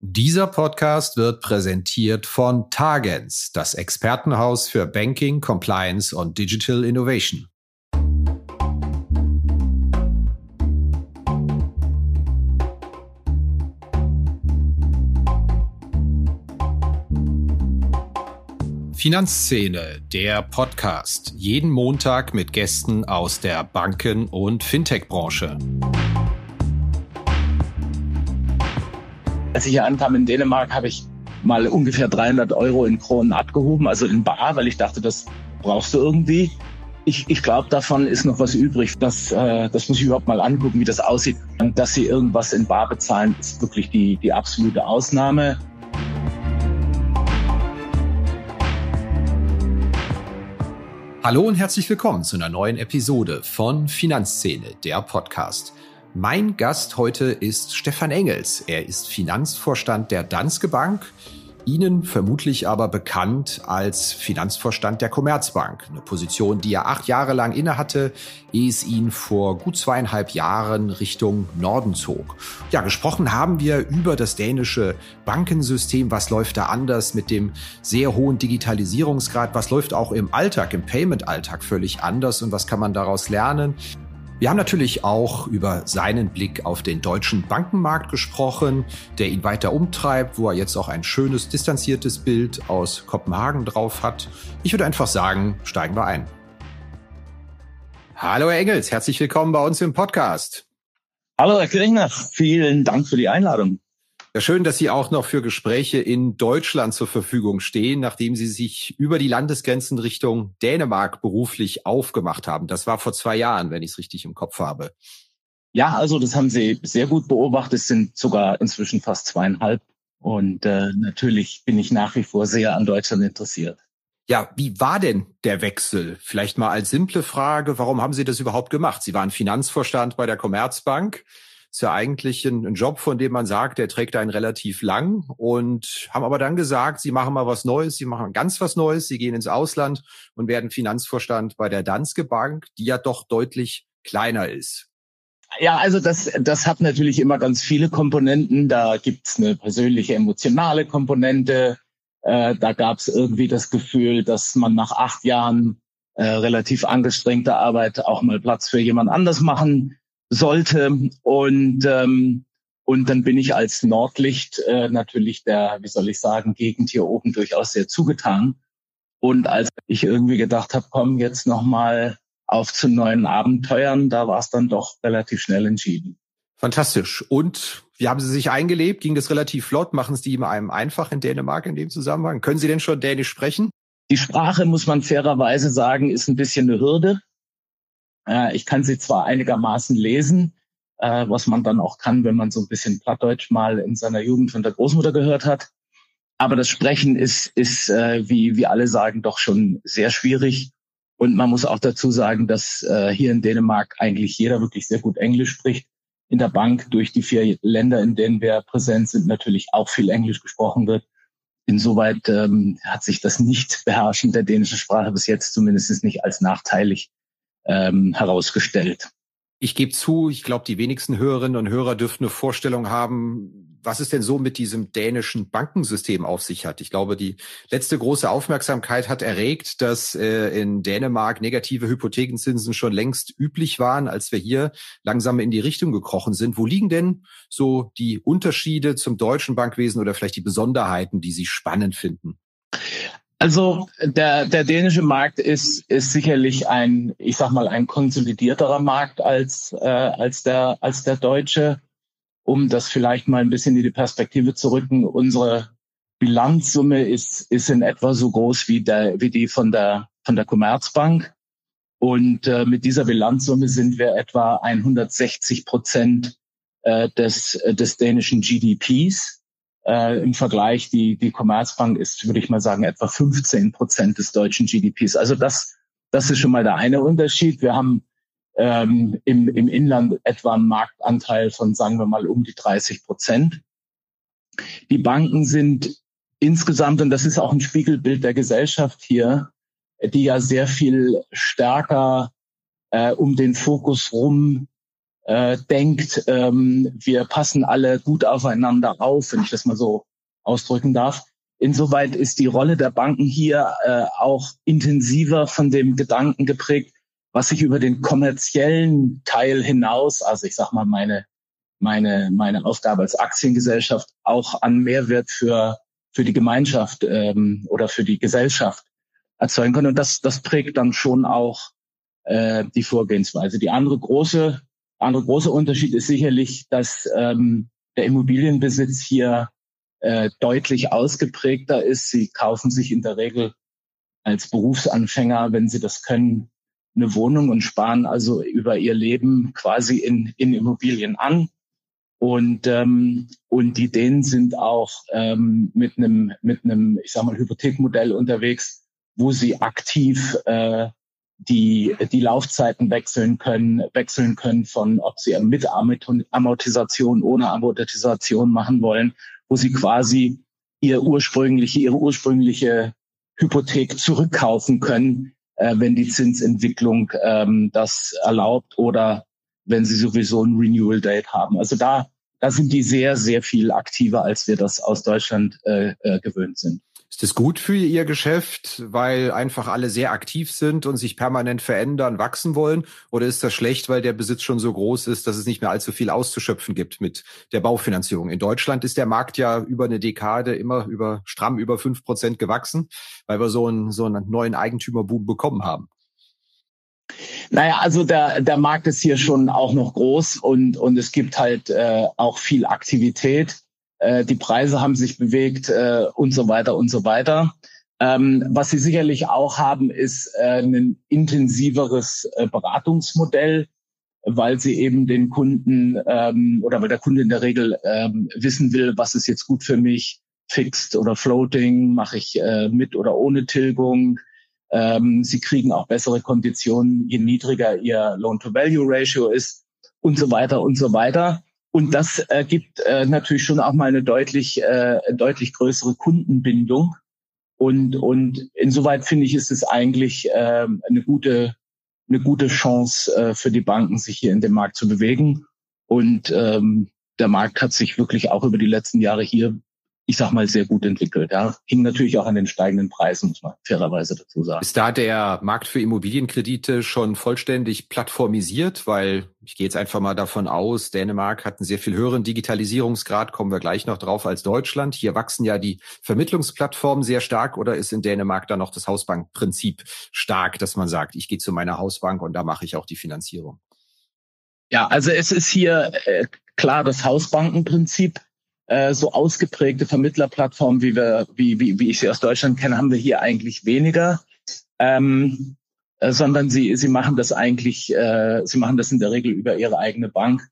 Dieser Podcast wird präsentiert von Targens, das Expertenhaus für Banking, Compliance und Digital Innovation. Finanzszene, der Podcast. Jeden Montag mit Gästen aus der Banken- und Fintech-Branche. Als ich hier ankam in Dänemark, habe ich mal ungefähr 300 Euro in Kronen abgehoben, also in Bar, weil ich dachte, das brauchst du irgendwie. Ich, ich glaube, davon ist noch was übrig. Das, äh, das muss ich überhaupt mal angucken, wie das aussieht. Und dass sie irgendwas in Bar bezahlen, ist wirklich die, die absolute Ausnahme. Hallo und herzlich willkommen zu einer neuen Episode von Finanzszene, der Podcast. Mein Gast heute ist Stefan Engels. Er ist Finanzvorstand der Danske Bank, Ihnen vermutlich aber bekannt als Finanzvorstand der Commerzbank, eine Position, die er acht Jahre lang innehatte, ehe es ihn vor gut zweieinhalb Jahren Richtung Norden zog. Ja, gesprochen haben wir über das dänische Bankensystem, was läuft da anders mit dem sehr hohen Digitalisierungsgrad, was läuft auch im Alltag, im Payment-Alltag völlig anders und was kann man daraus lernen. Wir haben natürlich auch über seinen Blick auf den deutschen Bankenmarkt gesprochen, der ihn weiter umtreibt, wo er jetzt auch ein schönes, distanziertes Bild aus Kopenhagen drauf hat. Ich würde einfach sagen, steigen wir ein. Hallo Herr Engels, herzlich willkommen bei uns im Podcast. Hallo Herr Kirchner, vielen Dank für die Einladung. Ja, schön, dass Sie auch noch für Gespräche in Deutschland zur Verfügung stehen, nachdem Sie sich über die Landesgrenzen Richtung Dänemark beruflich aufgemacht haben. Das war vor zwei Jahren, wenn ich es richtig im Kopf habe. Ja, also das haben Sie sehr gut beobachtet. Es sind sogar inzwischen fast zweieinhalb. Und äh, natürlich bin ich nach wie vor sehr an Deutschland interessiert. Ja, wie war denn der Wechsel? Vielleicht mal als simple Frage, warum haben Sie das überhaupt gemacht? Sie waren Finanzvorstand bei der Commerzbank ist ja eigentlich ein, ein, Job, von dem man sagt, der trägt einen relativ lang und haben aber dann gesagt, sie machen mal was Neues, sie machen ganz was Neues, sie gehen ins Ausland und werden Finanzvorstand bei der Danske Bank, die ja doch deutlich kleiner ist. Ja, also das, das hat natürlich immer ganz viele Komponenten. Da gibt's eine persönliche, emotionale Komponente. Äh, da gab's irgendwie das Gefühl, dass man nach acht Jahren äh, relativ angestrengter Arbeit auch mal Platz für jemand anders machen sollte. Und, ähm, und dann bin ich als Nordlicht äh, natürlich der, wie soll ich sagen, Gegend hier oben durchaus sehr zugetan. Und als ich irgendwie gedacht habe, komm, jetzt nochmal auf zu neuen Abenteuern, da war es dann doch relativ schnell entschieden. Fantastisch. Und wie haben Sie sich eingelebt? Ging das relativ flott? Machen Sie die einem einfach in Dänemark in dem Zusammenhang? Können Sie denn schon Dänisch sprechen? Die Sprache, muss man fairerweise sagen, ist ein bisschen eine Hürde. Äh, ich kann sie zwar einigermaßen lesen, äh, was man dann auch kann, wenn man so ein bisschen Plattdeutsch mal in seiner Jugend von der Großmutter gehört hat. Aber das Sprechen ist, ist äh, wie, wie alle sagen, doch schon sehr schwierig. Und man muss auch dazu sagen, dass äh, hier in Dänemark eigentlich jeder wirklich sehr gut Englisch spricht. In der Bank durch die vier Länder, in denen wir präsent sind, natürlich auch viel Englisch gesprochen wird. Insoweit ähm, hat sich das Nicht-Beherrschen der dänischen Sprache bis jetzt zumindest nicht als nachteilig ähm, herausgestellt. Ich gebe zu, ich glaube, die wenigsten Hörerinnen und Hörer dürften eine Vorstellung haben, was es denn so mit diesem dänischen Bankensystem auf sich hat. Ich glaube, die letzte große Aufmerksamkeit hat erregt, dass äh, in Dänemark negative Hypothekenzinsen schon längst üblich waren, als wir hier langsam in die Richtung gekrochen sind. Wo liegen denn so die Unterschiede zum deutschen Bankwesen oder vielleicht die Besonderheiten, die Sie spannend finden? Also der, der dänische Markt ist, ist sicherlich ein, ich sag mal, ein konsolidierterer Markt als, äh, als, der, als der deutsche. Um das vielleicht mal ein bisschen in die Perspektive zu rücken, unsere Bilanzsumme ist, ist in etwa so groß wie, der, wie die von der, von der Commerzbank. Und äh, mit dieser Bilanzsumme sind wir etwa 160 Prozent äh, des, des dänischen GDPs. Äh, Im Vergleich, die, die Commerzbank ist, würde ich mal sagen, etwa 15 Prozent des deutschen GDPs. Also das, das ist schon mal der eine Unterschied. Wir haben ähm, im, im Inland etwa einen Marktanteil von, sagen wir mal, um die 30 Prozent. Die Banken sind insgesamt, und das ist auch ein Spiegelbild der Gesellschaft hier, die ja sehr viel stärker äh, um den Fokus rum äh, denkt, ähm, wir passen alle gut aufeinander auf, wenn ich das mal so ausdrücken darf. Insoweit ist die Rolle der Banken hier äh, auch intensiver von dem Gedanken geprägt, was sich über den kommerziellen Teil hinaus, also ich sag mal meine meine meine Aufgabe als Aktiengesellschaft auch an Mehrwert für für die Gemeinschaft ähm, oder für die Gesellschaft erzeugen können. Und das das prägt dann schon auch äh, die Vorgehensweise. Die andere große andere große Unterschied ist sicherlich, dass ähm, der Immobilienbesitz hier äh, deutlich ausgeprägter ist. Sie kaufen sich in der Regel als Berufsanfänger, wenn sie das können, eine Wohnung und sparen also über ihr Leben quasi in, in Immobilien an. Und, ähm, und die Dänen sind auch ähm, mit einem, mit einem, ich sag mal, Hypothekmodell unterwegs, wo sie aktiv äh, die, die Laufzeiten wechseln können, wechseln können von, ob sie mit Amortisation, ohne Amortisation machen wollen, wo sie quasi ihr ursprüngliche, ihre ursprüngliche Hypothek zurückkaufen können, äh, wenn die Zinsentwicklung ähm, das erlaubt oder wenn sie sowieso ein Renewal Date haben. Also da, da sind die sehr, sehr viel aktiver, als wir das aus Deutschland äh, äh, gewöhnt sind. Ist das gut für Ihr Geschäft, weil einfach alle sehr aktiv sind und sich permanent verändern, wachsen wollen? Oder ist das schlecht, weil der Besitz schon so groß ist, dass es nicht mehr allzu viel auszuschöpfen gibt mit der Baufinanzierung? In Deutschland ist der Markt ja über eine Dekade immer über stramm über fünf Prozent gewachsen, weil wir so einen, so einen neuen Eigentümerboom bekommen haben. Naja, also der, der Markt ist hier schon auch noch groß und, und es gibt halt äh, auch viel Aktivität äh, die Preise haben sich bewegt äh, und so weiter und so weiter. Ähm, was sie sicherlich auch haben, ist äh, ein intensiveres äh, Beratungsmodell, weil sie eben den Kunden ähm, oder weil der Kunde in der Regel ähm, wissen will, was ist jetzt gut für mich, fixed oder floating, mache ich äh, mit oder ohne Tilgung. Ähm, sie kriegen auch bessere Konditionen, je niedriger ihr Loan-to-Value-Ratio ist und so weiter und so weiter. Und das ergibt äh, natürlich schon auch mal eine deutlich, äh, deutlich größere Kundenbindung. Und, und insoweit finde ich, ist es eigentlich äh, eine gute, eine gute Chance äh, für die Banken, sich hier in dem Markt zu bewegen. Und ähm, der Markt hat sich wirklich auch über die letzten Jahre hier ich sag mal, sehr gut entwickelt. Ja. Hing natürlich auch an den steigenden Preisen, muss man fairerweise dazu sagen. Ist da der Markt für Immobilienkredite schon vollständig plattformisiert? Weil ich gehe jetzt einfach mal davon aus, Dänemark hat einen sehr viel höheren Digitalisierungsgrad, kommen wir gleich noch drauf als Deutschland. Hier wachsen ja die Vermittlungsplattformen sehr stark oder ist in Dänemark da noch das Hausbankprinzip stark, dass man sagt, ich gehe zu meiner Hausbank und da mache ich auch die Finanzierung? Ja, also es ist hier äh, klar das Hausbankenprinzip äh, so ausgeprägte Vermittlerplattformen, wie wir, wie, wie, wie ich sie aus Deutschland kenne, haben wir hier eigentlich weniger. Ähm, äh, sondern sie, sie machen das eigentlich, äh, sie machen das in der Regel über ihre eigene Bank,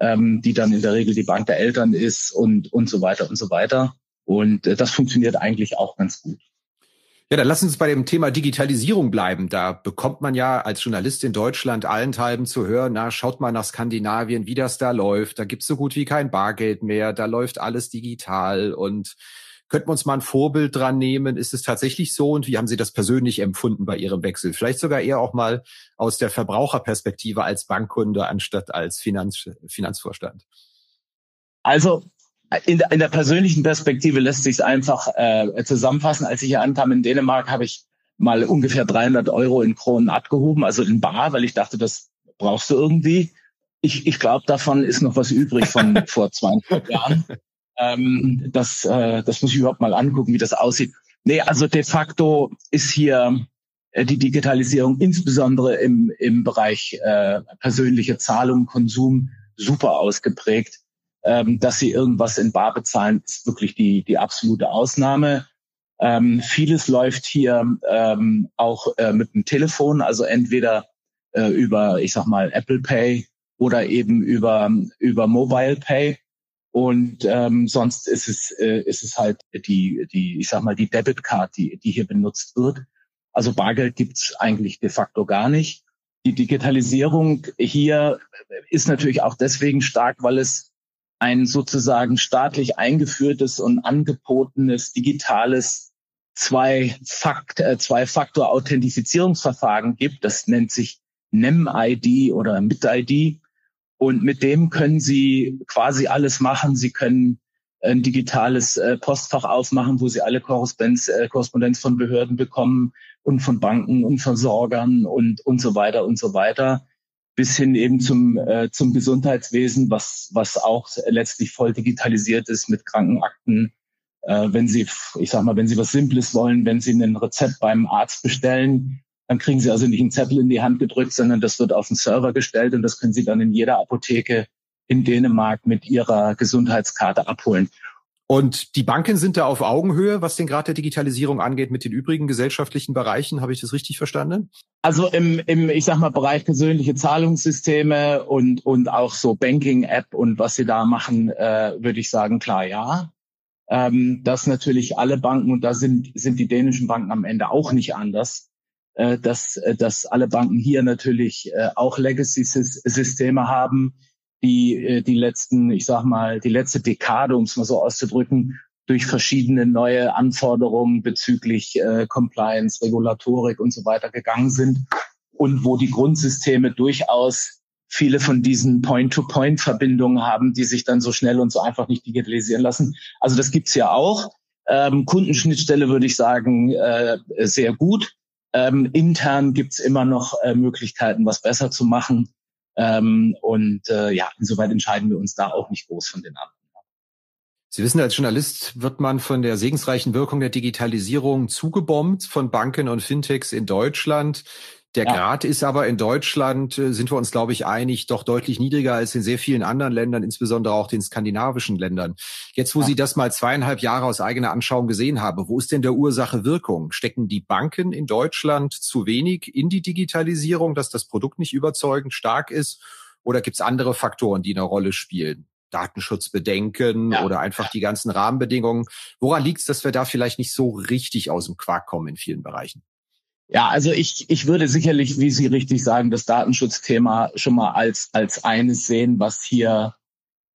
ähm, die dann in der Regel die Bank der Eltern ist und, und so weiter und so weiter. Und äh, das funktioniert eigentlich auch ganz gut. Ja, dann lass uns bei dem Thema Digitalisierung bleiben. Da bekommt man ja als Journalist in Deutschland allenthalben zu hören, na, schaut mal nach Skandinavien, wie das da läuft. Da gibt's so gut wie kein Bargeld mehr, da läuft alles digital und könnten wir uns mal ein Vorbild dran nehmen? Ist es tatsächlich so und wie haben Sie das persönlich empfunden bei Ihrem Wechsel? Vielleicht sogar eher auch mal aus der Verbraucherperspektive als Bankkunde anstatt als Finanz Finanzvorstand. Also in, in der persönlichen Perspektive lässt sich es einfach äh, zusammenfassen. Als ich hier ankam in Dänemark, habe ich mal ungefähr 300 Euro in Kronen abgehoben, also in Bar, weil ich dachte, das brauchst du irgendwie. Ich, ich glaube, davon ist noch was übrig von vor 20 Jahren. Ähm, das, äh, das muss ich überhaupt mal angucken, wie das aussieht. Nee, also de facto ist hier äh, die Digitalisierung insbesondere im, im Bereich äh, persönliche Zahlung, Konsum super ausgeprägt ähm, dass sie irgendwas in Bar bezahlen, ist wirklich die, die absolute Ausnahme. Ähm, vieles läuft hier ähm, auch äh, mit dem Telefon, also entweder äh, über, ich sag mal, Apple Pay oder eben über, über Mobile Pay. Und ähm, sonst ist es, äh, ist es halt die, die, ich sag mal, die Debit Card, die, die hier benutzt wird. Also Bargeld gibt's eigentlich de facto gar nicht. Die Digitalisierung hier ist natürlich auch deswegen stark, weil es ein sozusagen staatlich eingeführtes und angebotenes digitales Zwei-Fakt, äh, Zwei-Faktor-Authentifizierungsverfahren gibt. Das nennt sich NEM-ID oder MIT-ID. Und mit dem können Sie quasi alles machen. Sie können ein digitales äh, Postfach aufmachen, wo Sie alle Korrespondenz, äh, Korrespondenz von Behörden bekommen und von Banken und Versorgern und, und so weiter und so weiter bis hin eben zum, äh, zum Gesundheitswesen, was, was auch letztlich voll digitalisiert ist mit Krankenakten. Äh, wenn Sie, ich sag mal, wenn Sie was Simples wollen, wenn Sie ein Rezept beim Arzt bestellen, dann kriegen Sie also nicht einen Zettel in die Hand gedrückt, sondern das wird auf den Server gestellt und das können Sie dann in jeder Apotheke in Dänemark mit Ihrer Gesundheitskarte abholen. Und die Banken sind da auf Augenhöhe, was den Grad der Digitalisierung angeht, mit den übrigen gesellschaftlichen Bereichen. Habe ich das richtig verstanden? Also im, im ich sag mal, Bereich persönliche Zahlungssysteme und, und auch so Banking-App und was sie da machen, äh, würde ich sagen, klar, ja. Ähm, dass natürlich alle Banken, und da sind, sind die dänischen Banken am Ende auch nicht anders, äh, dass, äh, dass alle Banken hier natürlich äh, auch Legacy-Systeme haben, die äh, die letzten, ich sag mal, die letzte Dekade, um es mal so auszudrücken, durch verschiedene neue Anforderungen bezüglich äh, Compliance, Regulatorik und so weiter gegangen sind und wo die Grundsysteme durchaus viele von diesen Point-to-Point-Verbindungen haben, die sich dann so schnell und so einfach nicht digitalisieren lassen. Also das gibt's ja auch. Ähm, Kundenschnittstelle würde ich sagen, äh, sehr gut. Ähm, intern gibt's immer noch äh, Möglichkeiten, was besser zu machen. Ähm, und äh, ja, insoweit entscheiden wir uns da auch nicht groß von den anderen. Sie wissen, als Journalist wird man von der segensreichen Wirkung der Digitalisierung zugebombt von Banken und Fintechs in Deutschland. Der ja. Grad ist aber in Deutschland, äh, sind wir uns, glaube ich, einig, doch deutlich niedriger als in sehr vielen anderen Ländern, insbesondere auch den skandinavischen Ländern. Jetzt, wo ja. Sie das mal zweieinhalb Jahre aus eigener Anschauung gesehen haben, wo ist denn der Ursache Wirkung? Stecken die Banken in Deutschland zu wenig in die Digitalisierung, dass das Produkt nicht überzeugend stark ist? Oder gibt es andere Faktoren, die eine Rolle spielen? Datenschutzbedenken ja. oder einfach die ganzen Rahmenbedingungen. Woran liegt es, dass wir da vielleicht nicht so richtig aus dem Quark kommen in vielen Bereichen? Ja, also ich, ich würde sicherlich, wie Sie richtig sagen, das Datenschutzthema schon mal als, als eines sehen, was hier,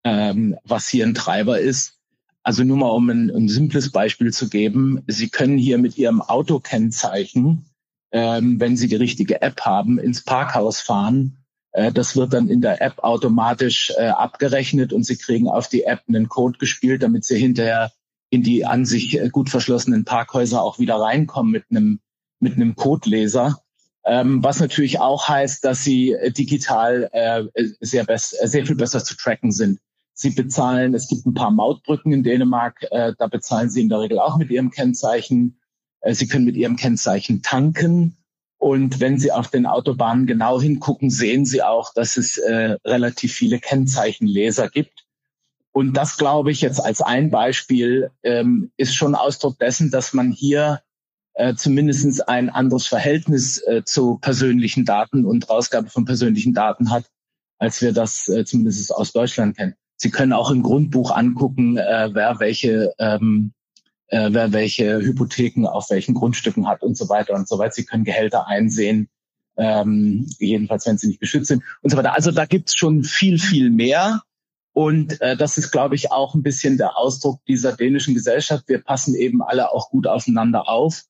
ähm, was hier ein Treiber ist. Also nur mal, um ein, ein simples Beispiel zu geben. Sie können hier mit Ihrem Autokennzeichen, ähm, wenn Sie die richtige App haben, ins Parkhaus fahren. Äh, das wird dann in der App automatisch äh, abgerechnet und Sie kriegen auf die App einen Code gespielt, damit Sie hinterher in die an sich äh, gut verschlossenen Parkhäuser auch wieder reinkommen mit einem mit einem Codeleser. Ähm, was natürlich auch heißt, dass sie äh, digital äh, sehr, äh, sehr viel besser zu tracken sind. Sie bezahlen, es gibt ein paar Mautbrücken in Dänemark, äh, da bezahlen sie in der Regel auch mit ihrem Kennzeichen. Äh, sie können mit ihrem Kennzeichen tanken. Und wenn Sie auf den Autobahnen genau hingucken, sehen Sie auch, dass es äh, relativ viele Kennzeichenleser gibt. Und das, glaube ich, jetzt als ein Beispiel ähm, ist schon Ausdruck dessen, dass man hier äh, zumindest ein anderes Verhältnis äh, zu persönlichen Daten und Rausgabe von persönlichen Daten hat, als wir das äh, zumindest aus Deutschland kennen. Sie können auch im Grundbuch angucken, äh, wer welche ähm, äh, wer welche Hypotheken auf welchen Grundstücken hat und so weiter und so weiter. Sie können Gehälter einsehen, ähm, jedenfalls wenn sie nicht geschützt sind und so weiter. Also da gibt's schon viel, viel mehr. Und äh, das ist, glaube ich, auch ein bisschen der Ausdruck dieser dänischen Gesellschaft. Wir passen eben alle auch gut aufeinander auf.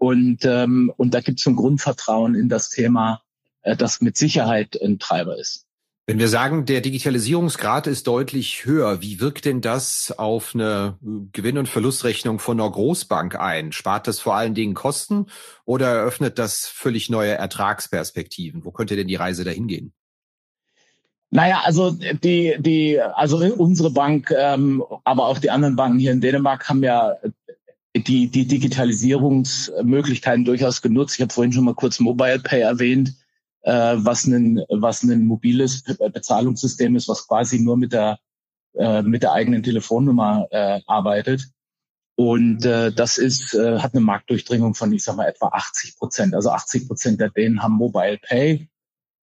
Und, ähm, und da gibt es ein Grundvertrauen in das Thema, äh, das mit Sicherheit ein Treiber ist. Wenn wir sagen, der Digitalisierungsgrad ist deutlich höher, wie wirkt denn das auf eine Gewinn- und Verlustrechnung von einer Großbank ein? Spart das vor allen Dingen Kosten oder eröffnet das völlig neue Ertragsperspektiven? Wo könnte denn die Reise dahin gehen? Naja, also die, die, also unsere Bank, ähm, aber auch die anderen Banken hier in Dänemark haben ja die, die Digitalisierungsmöglichkeiten durchaus genutzt. Ich habe vorhin schon mal kurz Mobile Pay erwähnt, äh, was, ein, was ein mobiles Bezahlungssystem ist, was quasi nur mit der, äh, mit der eigenen Telefonnummer äh, arbeitet. Und äh, das ist, äh, hat eine Marktdurchdringung von, ich sag mal, etwa 80 Prozent. Also 80 Prozent der denen haben Mobile Pay.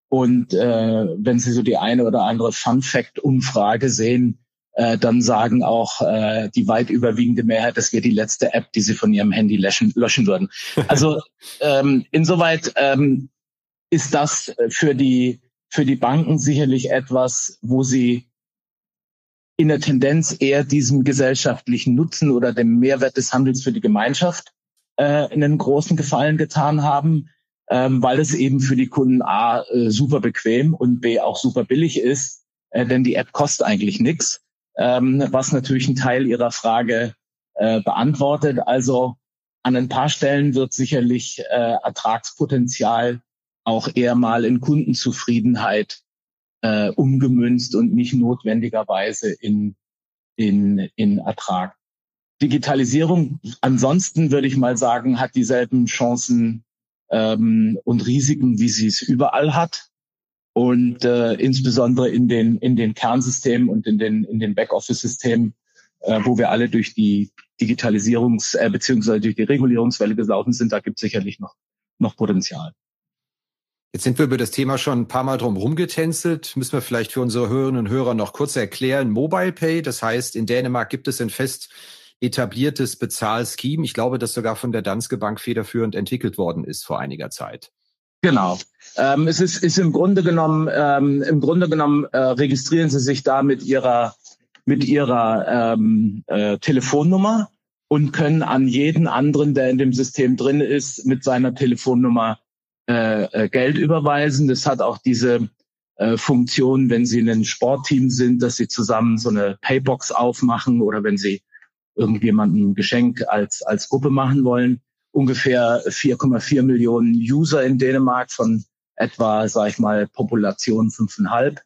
Und äh, wenn Sie so die eine oder andere Fun Fact Umfrage sehen, äh, dann sagen auch äh, die weit überwiegende Mehrheit, das wäre die letzte App, die sie von ihrem Handy löschen, löschen würden. Also ähm, insoweit ähm, ist das für die für die Banken sicherlich etwas, wo sie in der Tendenz eher diesem gesellschaftlichen Nutzen oder dem Mehrwert des Handels für die Gemeinschaft äh, einen großen Gefallen getan haben, ähm, weil es eben für die Kunden A äh, super bequem und B auch super billig ist äh, denn die App kostet eigentlich nichts, ähm, was natürlich einen Teil Ihrer Frage äh, beantwortet. Also an ein paar Stellen wird sicherlich äh, Ertragspotenzial auch eher mal in Kundenzufriedenheit äh, umgemünzt und nicht notwendigerweise in, in, in Ertrag. Digitalisierung ansonsten würde ich mal sagen, hat dieselben Chancen ähm, und Risiken, wie sie es überall hat. Und äh, insbesondere in den, in den Kernsystemen und in den, in den Backoffice-Systemen, äh, wo wir alle durch die Digitalisierungs- äh, beziehungsweise durch die Regulierungswelle gelaufen sind, da gibt es sicherlich noch, noch Potenzial. Jetzt sind wir über das Thema schon ein paar Mal drum rumgetänzelt. Müssen wir vielleicht für unsere Hörerinnen und Hörer noch kurz erklären. Mobile Pay, das heißt, in Dänemark gibt es ein fest etabliertes Bezahlscheme. Ich glaube, das sogar von der Danske Bank federführend entwickelt worden ist vor einiger Zeit. Genau. Ähm, es ist, ist im Grunde genommen, ähm, im Grunde genommen äh, registrieren Sie sich da mit Ihrer mit Ihrer ähm, äh, Telefonnummer und können an jeden anderen, der in dem System drin ist, mit seiner Telefonnummer äh, äh, Geld überweisen. Das hat auch diese äh, Funktion, wenn Sie in einem Sportteam sind, dass Sie zusammen so eine Paybox aufmachen oder wenn Sie irgendjemandem ein Geschenk als, als Gruppe machen wollen. Ungefähr 4,4 Millionen User in Dänemark von etwa, sage ich mal, Population fünfeinhalb.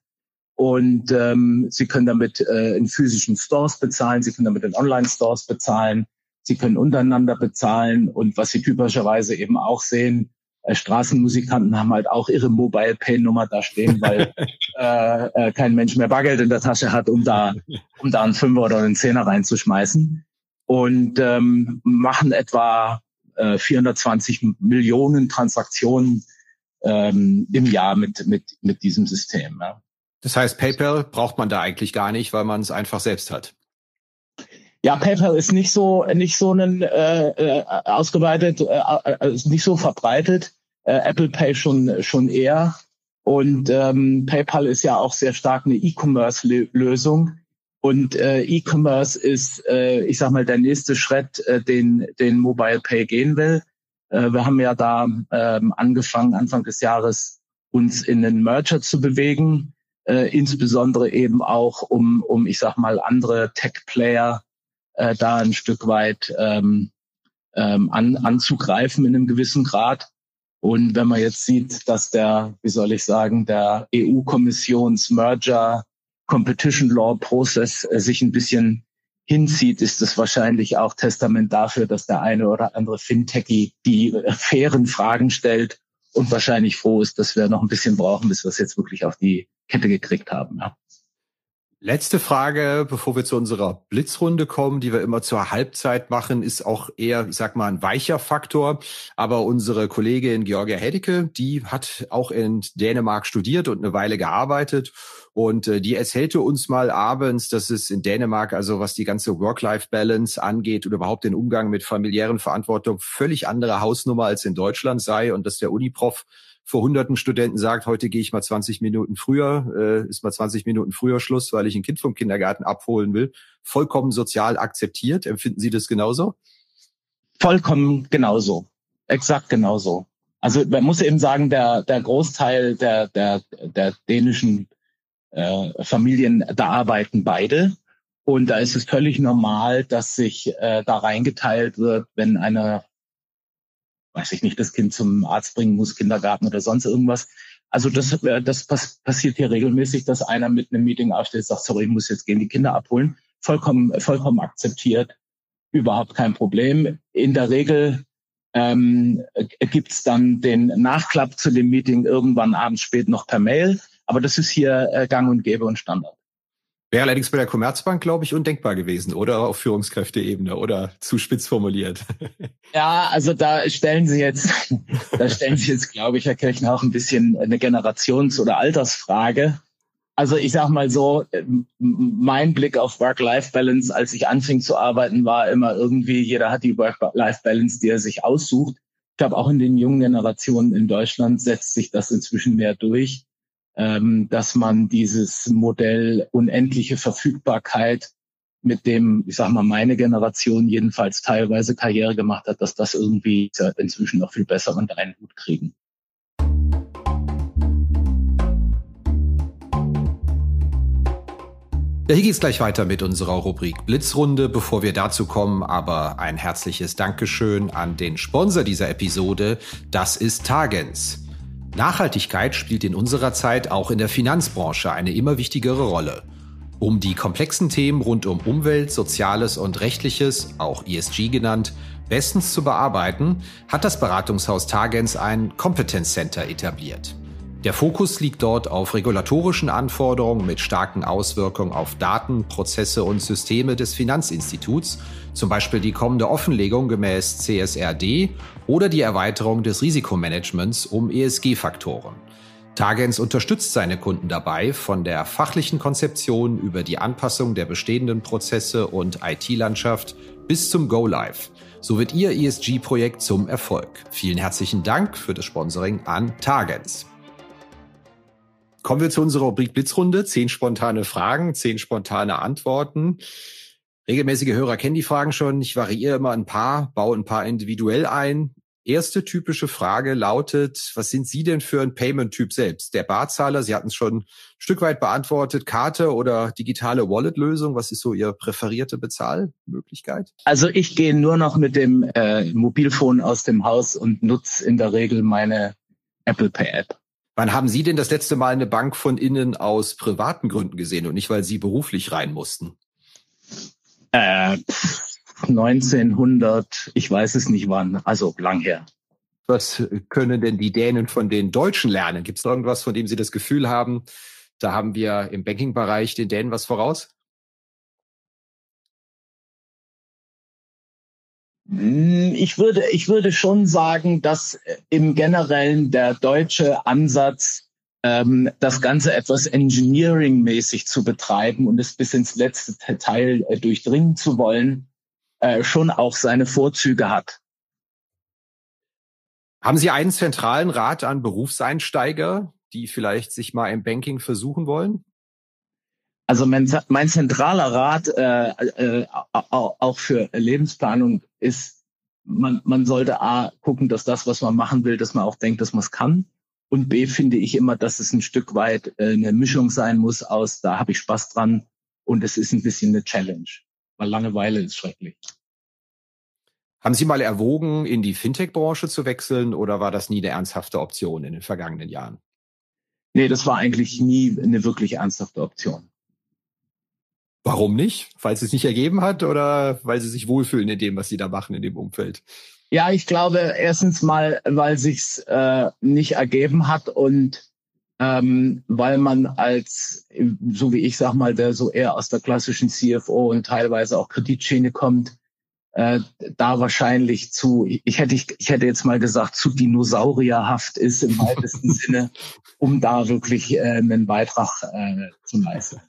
Und ähm, Sie können damit äh, in physischen Stores bezahlen, Sie können damit in Online-Stores bezahlen, Sie können untereinander bezahlen. Und was Sie typischerweise eben auch sehen, äh, Straßenmusikanten haben halt auch ihre Mobile Pay Nummer da stehen, weil äh, äh, kein Mensch mehr Bargeld in der Tasche hat, um da, um da einen Fünfer oder einen Zehner reinzuschmeißen. Und ähm, machen etwa äh, 420 Millionen Transaktionen ähm, im Jahr mit, mit, mit diesem System. Ja. Das heißt, PayPal braucht man da eigentlich gar nicht, weil man es einfach selbst hat. Ja, PayPal ist nicht so nicht so ein äh, äh, ausgeweitet, äh, äh, ist nicht so verbreitet. Äh, Apple Pay schon schon eher. Und ähm, PayPal ist ja auch sehr stark eine E-Commerce-Lösung. Und äh, E-Commerce ist, äh, ich sag mal, der nächste Schritt, äh, den den Mobile Pay gehen will. Äh, wir haben ja da ähm, angefangen Anfang des Jahres uns in den Merger zu bewegen, äh, insbesondere eben auch um um ich sag mal andere Tech-Player äh, da ein Stück weit ähm, ähm, an, anzugreifen in einem gewissen Grad. Und wenn man jetzt sieht, dass der, wie soll ich sagen, der EU-Kommissions-Merger Competition Law Prozess äh, sich ein bisschen hinzieht, ist es wahrscheinlich auch Testament dafür, dass der eine oder andere Fintechy die äh, fairen Fragen stellt und wahrscheinlich froh ist, dass wir noch ein bisschen brauchen, bis wir es jetzt wirklich auf die Kette gekriegt haben. Ja. Letzte Frage, bevor wir zu unserer Blitzrunde kommen, die wir immer zur Halbzeit machen, ist auch eher, ich sag mal, ein weicher Faktor. Aber unsere Kollegin Georgia Hedicke, die hat auch in Dänemark studiert und eine Weile gearbeitet. Und äh, die erzählte uns mal abends, dass es in Dänemark, also was die ganze Work-Life-Balance angeht oder überhaupt den Umgang mit familiären Verantwortung, völlig andere Hausnummer als in Deutschland sei und dass der Uniprof vor hunderten Studenten sagt, heute gehe ich mal 20 Minuten früher, äh, ist mal 20 Minuten früher Schluss, weil ich ein Kind vom Kindergarten abholen will, vollkommen sozial akzeptiert. Empfinden Sie das genauso? Vollkommen genauso. Exakt genauso. Also man muss eben sagen, der, der Großteil der, der, der dänischen äh, Familien, da arbeiten beide. Und da ist es völlig normal, dass sich äh, da reingeteilt wird, wenn eine weiß ich nicht, das Kind zum Arzt bringen muss, Kindergarten oder sonst irgendwas. Also das, äh, das pass passiert hier regelmäßig, dass einer mit einem Meeting aufsteht, sagt, sorry, ich muss jetzt gehen, die Kinder abholen. Vollkommen, vollkommen akzeptiert, überhaupt kein Problem. In der Regel ähm, gibt dann den Nachklapp zu dem Meeting irgendwann abends spät noch per Mail. Aber das ist hier äh, gang und gäbe und Standard. Wäre allerdings bei der Commerzbank, glaube ich, undenkbar gewesen, oder auf Führungskräfteebene oder zu spitz formuliert. Ja, also da stellen Sie jetzt, da stellen Sie jetzt, glaube ich, Herr Kirchner, auch ein bisschen eine Generations- oder Altersfrage. Also ich sage mal so, mein Blick auf Work-Life-Balance, als ich anfing zu arbeiten, war immer irgendwie, jeder hat die Work-Life-Balance, die er sich aussucht. Ich glaube, auch in den jungen Generationen in Deutschland setzt sich das inzwischen mehr durch ähm, dass man dieses Modell unendliche Verfügbarkeit, mit dem, ich sage mal, meine Generation jedenfalls teilweise Karriere gemacht hat, dass das irgendwie inzwischen noch viel besser unter einen Hut kriegen. Ja, hier geht's gleich weiter mit unserer Rubrik Blitzrunde. Bevor wir dazu kommen, aber ein herzliches Dankeschön an den Sponsor dieser Episode. Das ist Tagens. Nachhaltigkeit spielt in unserer Zeit auch in der Finanzbranche eine immer wichtigere Rolle. Um die komplexen Themen rund um Umwelt, Soziales und Rechtliches, auch ESG genannt, bestens zu bearbeiten, hat das Beratungshaus Tagens ein Competence Center etabliert. Der Fokus liegt dort auf regulatorischen Anforderungen mit starken Auswirkungen auf Daten, Prozesse und Systeme des Finanzinstituts, zum Beispiel die kommende Offenlegung gemäß CSRD oder die Erweiterung des Risikomanagements um ESG-Faktoren. Tagens unterstützt seine Kunden dabei, von der fachlichen Konzeption über die Anpassung der bestehenden Prozesse und IT-Landschaft bis zum Go-Live. So wird Ihr ESG-Projekt zum Erfolg. Vielen herzlichen Dank für das Sponsoring an Tagens. Kommen wir zu unserer Rubrik Blitzrunde. Zehn spontane Fragen, zehn spontane Antworten. Regelmäßige Hörer kennen die Fragen schon. Ich variiere immer ein paar, baue ein paar individuell ein. Erste typische Frage lautet, was sind Sie denn für ein Payment-Typ selbst? Der Barzahler, Sie hatten es schon ein Stück weit beantwortet, Karte oder digitale Wallet-Lösung, was ist so Ihre präferierte Bezahlmöglichkeit? Also ich gehe nur noch mit dem äh, Mobilfon aus dem Haus und nutze in der Regel meine Apple Pay App. Wann haben Sie denn das letzte Mal eine Bank von innen aus privaten Gründen gesehen und nicht, weil Sie beruflich rein mussten? Äh, 1900, ich weiß es nicht wann, also lang her. Was können denn die Dänen von den Deutschen lernen? Gibt es irgendwas, von dem Sie das Gefühl haben, da haben wir im Banking-Bereich den Dänen was voraus? Ich würde, ich würde schon sagen, dass im Generellen der deutsche Ansatz, ähm, das Ganze etwas Engineering-mäßig zu betreiben und es bis ins letzte Teil äh, durchdringen zu wollen, äh, schon auch seine Vorzüge hat. Haben Sie einen zentralen Rat an Berufseinsteiger, die vielleicht sich mal im Banking versuchen wollen? Also mein, mein zentraler Rat äh, äh, auch für Lebensplanung ist, man, man sollte A gucken, dass das, was man machen will, dass man auch denkt, dass man es kann. Und B finde ich immer, dass es ein Stück weit äh, eine Mischung sein muss aus, da habe ich Spaß dran und es ist ein bisschen eine Challenge, weil Langeweile ist schrecklich. Haben Sie mal erwogen, in die Fintech-Branche zu wechseln oder war das nie eine ernsthafte Option in den vergangenen Jahren? Nee, das war eigentlich nie eine wirklich ernsthafte Option. Warum nicht? Weil es es nicht ergeben hat oder weil sie sich wohlfühlen in dem, was sie da machen in dem Umfeld? Ja, ich glaube erstens mal, weil sich's äh, nicht ergeben hat und ähm, weil man als, so wie ich sag mal, der so eher aus der klassischen CFO und teilweise auch Kreditschiene kommt, äh, da wahrscheinlich zu, ich hätte, ich, ich hätte jetzt mal gesagt, zu dinosaurierhaft ist im weitesten Sinne, um da wirklich äh, einen Beitrag äh, zu leisten.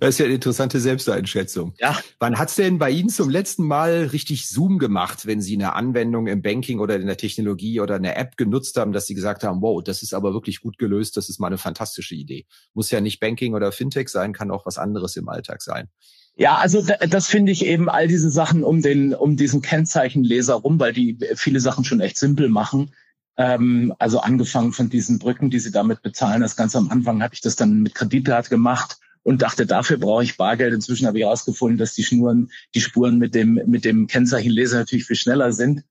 Das ist ja eine interessante Selbsteinschätzung. Ja. Wann hat's denn bei Ihnen zum letzten Mal richtig Zoom gemacht, wenn Sie eine Anwendung im Banking oder in der Technologie oder eine App genutzt haben, dass Sie gesagt haben, wow, das ist aber wirklich gut gelöst, das ist mal eine fantastische Idee. Muss ja nicht Banking oder Fintech sein, kann auch was anderes im Alltag sein. Ja, also das finde ich eben all diese Sachen um den, um diesen Kennzeichenleser rum, weil die viele Sachen schon echt simpel machen. Ähm, also angefangen von diesen Brücken, die sie damit bezahlen. Das ganz am Anfang habe ich das dann mit Kreditkarte gemacht und dachte, dafür brauche ich Bargeld. Inzwischen habe ich herausgefunden, dass die Schnuren, die Spuren mit dem, mit dem Kennzeichenleser natürlich viel schneller sind.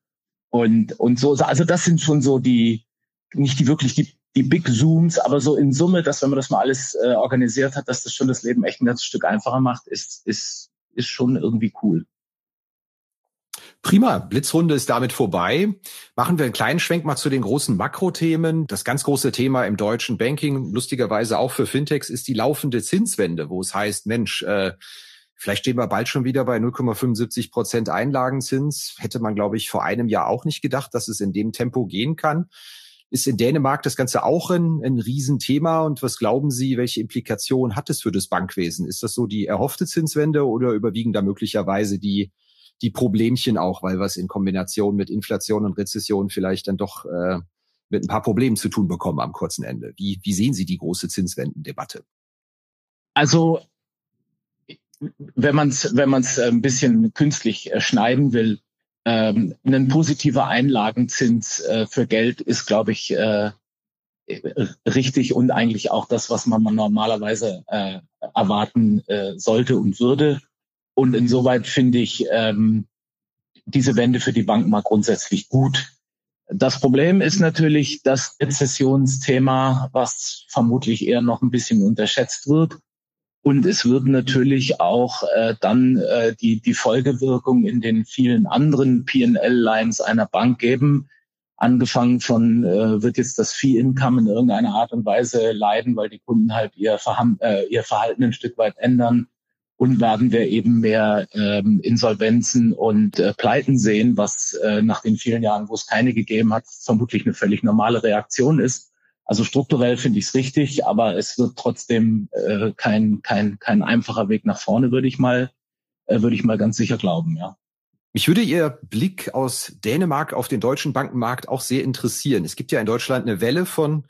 Und, und so, also das sind schon so die, nicht die wirklich die, die Big Zooms, aber so in Summe, dass wenn man das mal alles äh, organisiert hat, dass das schon das Leben echt ein ganzes Stück einfacher macht, ist, ist, ist schon irgendwie cool. Prima, Blitzrunde ist damit vorbei. Machen wir einen kleinen Schwenk mal zu den großen Makrothemen. Das ganz große Thema im deutschen Banking, lustigerweise auch für Fintechs, ist die laufende Zinswende, wo es heißt, Mensch, äh, vielleicht stehen wir bald schon wieder bei 0,75 Prozent Einlagenzins. Hätte man, glaube ich, vor einem Jahr auch nicht gedacht, dass es in dem Tempo gehen kann. Ist in Dänemark das Ganze auch ein, ein Riesenthema? Und was glauben Sie, welche Implikationen hat es für das Bankwesen? Ist das so die erhoffte Zinswende oder überwiegen da möglicherweise die die Problemchen auch, weil es in Kombination mit Inflation und Rezession vielleicht dann doch äh, mit ein paar Problemen zu tun bekommen am kurzen Ende. Wie, wie sehen Sie die große Zinswendendebatte? Also wenn man es wenn man's ein bisschen künstlich äh, schneiden will, ähm, ein positiver Einlagenzins äh, für Geld ist, glaube ich, äh, äh, richtig und eigentlich auch das, was man normalerweise äh, erwarten äh, sollte und würde. Und insoweit finde ich ähm, diese Wende für die Banken mal grundsätzlich gut. Das Problem ist natürlich das Rezessionsthema, was vermutlich eher noch ein bisschen unterschätzt wird. Und es wird natürlich auch äh, dann äh, die, die Folgewirkung in den vielen anderen PL-Lines einer Bank geben. Angefangen von, äh, wird jetzt das Fee-Income in irgendeiner Art und Weise leiden, weil die Kunden halt ihr, Verham äh, ihr Verhalten ein Stück weit ändern und werden wir eben mehr ähm, Insolvenzen und äh, Pleiten sehen, was äh, nach den vielen Jahren, wo es keine gegeben hat, vermutlich eine völlig normale Reaktion ist. Also strukturell finde ich es richtig, aber es wird trotzdem äh, kein, kein, kein einfacher Weg nach vorne, würde ich mal, äh, würde ich mal ganz sicher glauben, ja. Mich würde Ihr Blick aus Dänemark auf den deutschen Bankenmarkt auch sehr interessieren. Es gibt ja in Deutschland eine Welle von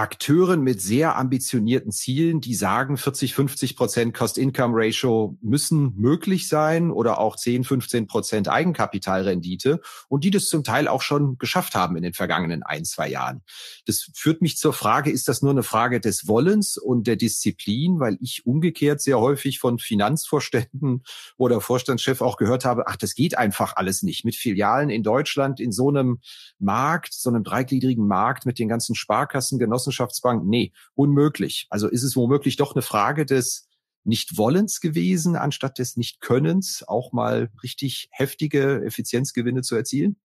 Akteuren mit sehr ambitionierten Zielen, die sagen, 40, 50 Prozent Cost-Income-Ratio müssen möglich sein oder auch 10, 15 Prozent Eigenkapitalrendite und die das zum Teil auch schon geschafft haben in den vergangenen ein, zwei Jahren. Das führt mich zur Frage, ist das nur eine Frage des Wollens und der Disziplin, weil ich umgekehrt sehr häufig von Finanzvorständen oder Vorstandschef auch gehört habe, ach, das geht einfach alles nicht. Mit Filialen in Deutschland in so einem Markt, so einem dreigliedrigen Markt mit den ganzen Sparkassen, Genossen Genossenschaftsbank? Nee, unmöglich. Also ist es womöglich doch eine Frage des Nicht-Wollens gewesen, anstatt des Nicht-Könnens, auch mal richtig heftige Effizienzgewinne zu erzielen?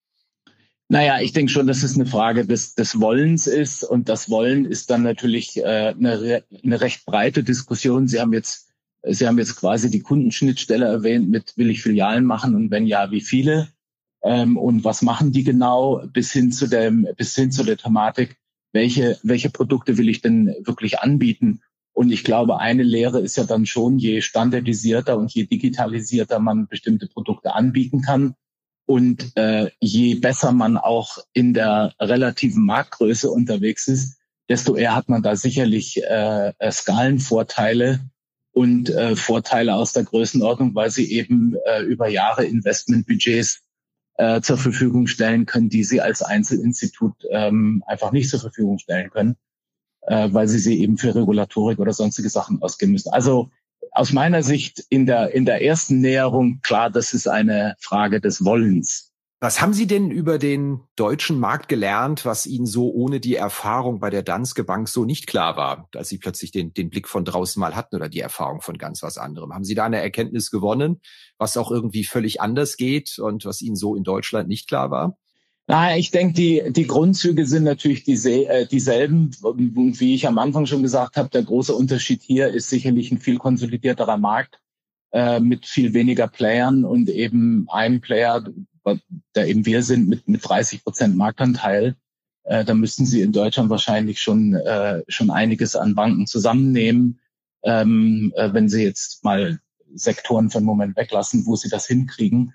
Naja, ich denke schon, dass es eine Frage des, des Wollens ist. Und das Wollen ist dann natürlich äh, eine, eine recht breite Diskussion. Sie haben jetzt, Sie haben jetzt quasi die Kundenschnittstelle erwähnt mit will ich Filialen machen und wenn ja, wie viele? Ähm, und was machen die genau bis hin zu dem, bis hin zu der Thematik, welche, welche Produkte will ich denn wirklich anbieten? Und ich glaube, eine Lehre ist ja dann schon, je standardisierter und je digitalisierter man bestimmte Produkte anbieten kann und äh, je besser man auch in der relativen Marktgröße unterwegs ist, desto eher hat man da sicherlich äh, Skalenvorteile und äh, Vorteile aus der Größenordnung, weil sie eben äh, über Jahre Investmentbudgets äh, zur Verfügung stellen können, die sie als Einzelinstitut ähm, einfach nicht zur Verfügung stellen können, äh, weil sie sie eben für Regulatorik oder sonstige Sachen ausgeben müssen. Also aus meiner Sicht in der, in der ersten Näherung klar, das ist eine Frage des Wollens. Was haben Sie denn über den deutschen Markt gelernt, was Ihnen so ohne die Erfahrung bei der Danske Bank so nicht klar war, als Sie plötzlich den, den Blick von draußen mal hatten oder die Erfahrung von ganz was anderem? Haben Sie da eine Erkenntnis gewonnen, was auch irgendwie völlig anders geht und was Ihnen so in Deutschland nicht klar war? Na, ich denke, die, die Grundzüge sind natürlich äh, dieselben. Wie ich am Anfang schon gesagt habe, der große Unterschied hier ist sicherlich ein viel konsolidierterer Markt äh, mit viel weniger Playern und eben einem Player, der eben wir sind mit, mit 30 Prozent Marktanteil, äh, da müssten sie in Deutschland wahrscheinlich schon, äh, schon einiges an Banken zusammennehmen, ähm, äh, wenn sie jetzt mal Sektoren für einen Moment weglassen, wo sie das hinkriegen.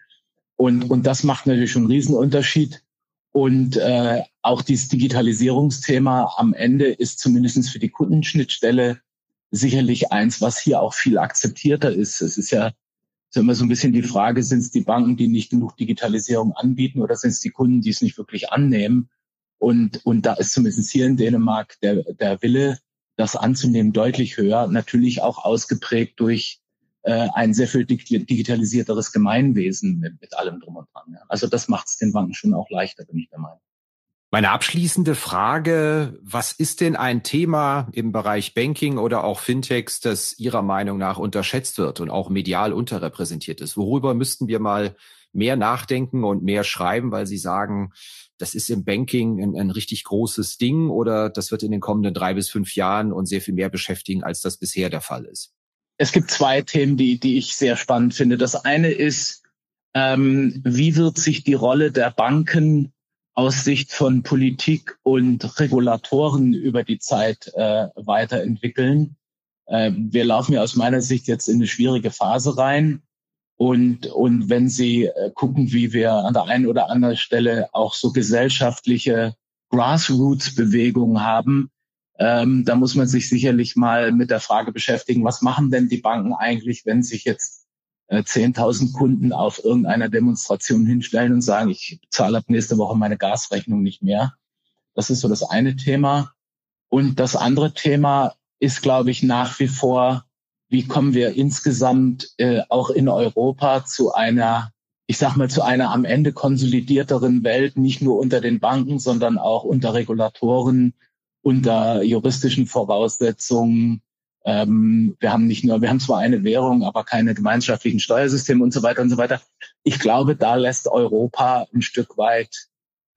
Und, und das macht natürlich schon einen Riesenunterschied. Und äh, auch dieses Digitalisierungsthema am Ende ist zumindestens für die Kundenschnittstelle sicherlich eins, was hier auch viel akzeptierter ist. Es ist ja ist immer so ein bisschen die Frage, sind es die Banken, die nicht genug Digitalisierung anbieten oder sind es die Kunden, die es nicht wirklich annehmen? Und, und da ist zumindest hier in Dänemark der, der Wille, das anzunehmen, deutlich höher. Natürlich auch ausgeprägt durch äh, ein sehr viel digitalisierteres Gemeinwesen mit, mit allem drum und dran. Ja. Also das macht es den Banken schon auch leichter, bin ich der Meinung. Meine abschließende Frage, was ist denn ein Thema im Bereich Banking oder auch Fintechs, das Ihrer Meinung nach unterschätzt wird und auch medial unterrepräsentiert ist? Worüber müssten wir mal mehr nachdenken und mehr schreiben, weil Sie sagen, das ist im Banking ein, ein richtig großes Ding oder das wird in den kommenden drei bis fünf Jahren und sehr viel mehr beschäftigen, als das bisher der Fall ist? Es gibt zwei Themen, die, die ich sehr spannend finde. Das eine ist, ähm, wie wird sich die Rolle der Banken aus Sicht von Politik und Regulatoren über die Zeit äh, weiterentwickeln. Äh, wir laufen ja aus meiner Sicht jetzt in eine schwierige Phase rein. Und, und wenn Sie äh, gucken, wie wir an der einen oder anderen Stelle auch so gesellschaftliche Grassroots-Bewegungen haben, ähm, da muss man sich sicherlich mal mit der Frage beschäftigen, was machen denn die Banken eigentlich, wenn sich jetzt 10.000 äh, Kunden auf irgendeiner Demonstration hinstellen und sagen, ich zahle ab nächste Woche meine Gasrechnung nicht mehr. Das ist so das eine Thema. Und das andere Thema ist, glaube ich, nach wie vor, wie kommen wir insgesamt äh, auch in Europa zu einer, ich sag mal, zu einer am Ende konsolidierteren Welt, nicht nur unter den Banken, sondern auch unter Regulatoren, unter juristischen Voraussetzungen. Ähm, wir haben nicht nur, wir haben zwar eine Währung, aber keine gemeinschaftlichen Steuersysteme und so weiter und so weiter. Ich glaube, da lässt Europa ein Stück weit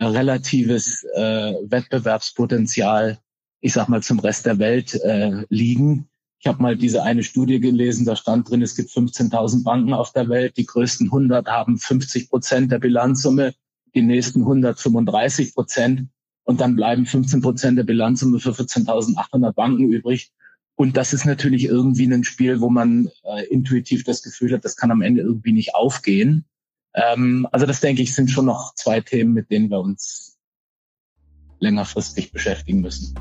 relatives äh, Wettbewerbspotenzial, ich sag mal, zum Rest der Welt äh, liegen. Ich habe mal diese eine Studie gelesen, da stand drin, es gibt 15.000 Banken auf der Welt, die größten 100 haben 50 Prozent der Bilanzsumme, die nächsten 135 Prozent und dann bleiben 15 Prozent der Bilanzsumme für 14.800 Banken übrig. Und das ist natürlich irgendwie ein Spiel, wo man äh, intuitiv das Gefühl hat, das kann am Ende irgendwie nicht aufgehen. Ähm, also das denke ich sind schon noch zwei Themen, mit denen wir uns längerfristig beschäftigen müssen.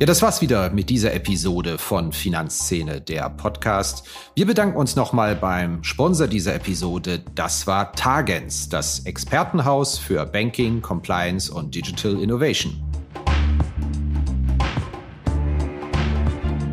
Ja, das war's wieder mit dieser Episode von Finanzszene, der Podcast. Wir bedanken uns nochmal beim Sponsor dieser Episode. Das war Tagens, das Expertenhaus für Banking, Compliance und Digital Innovation.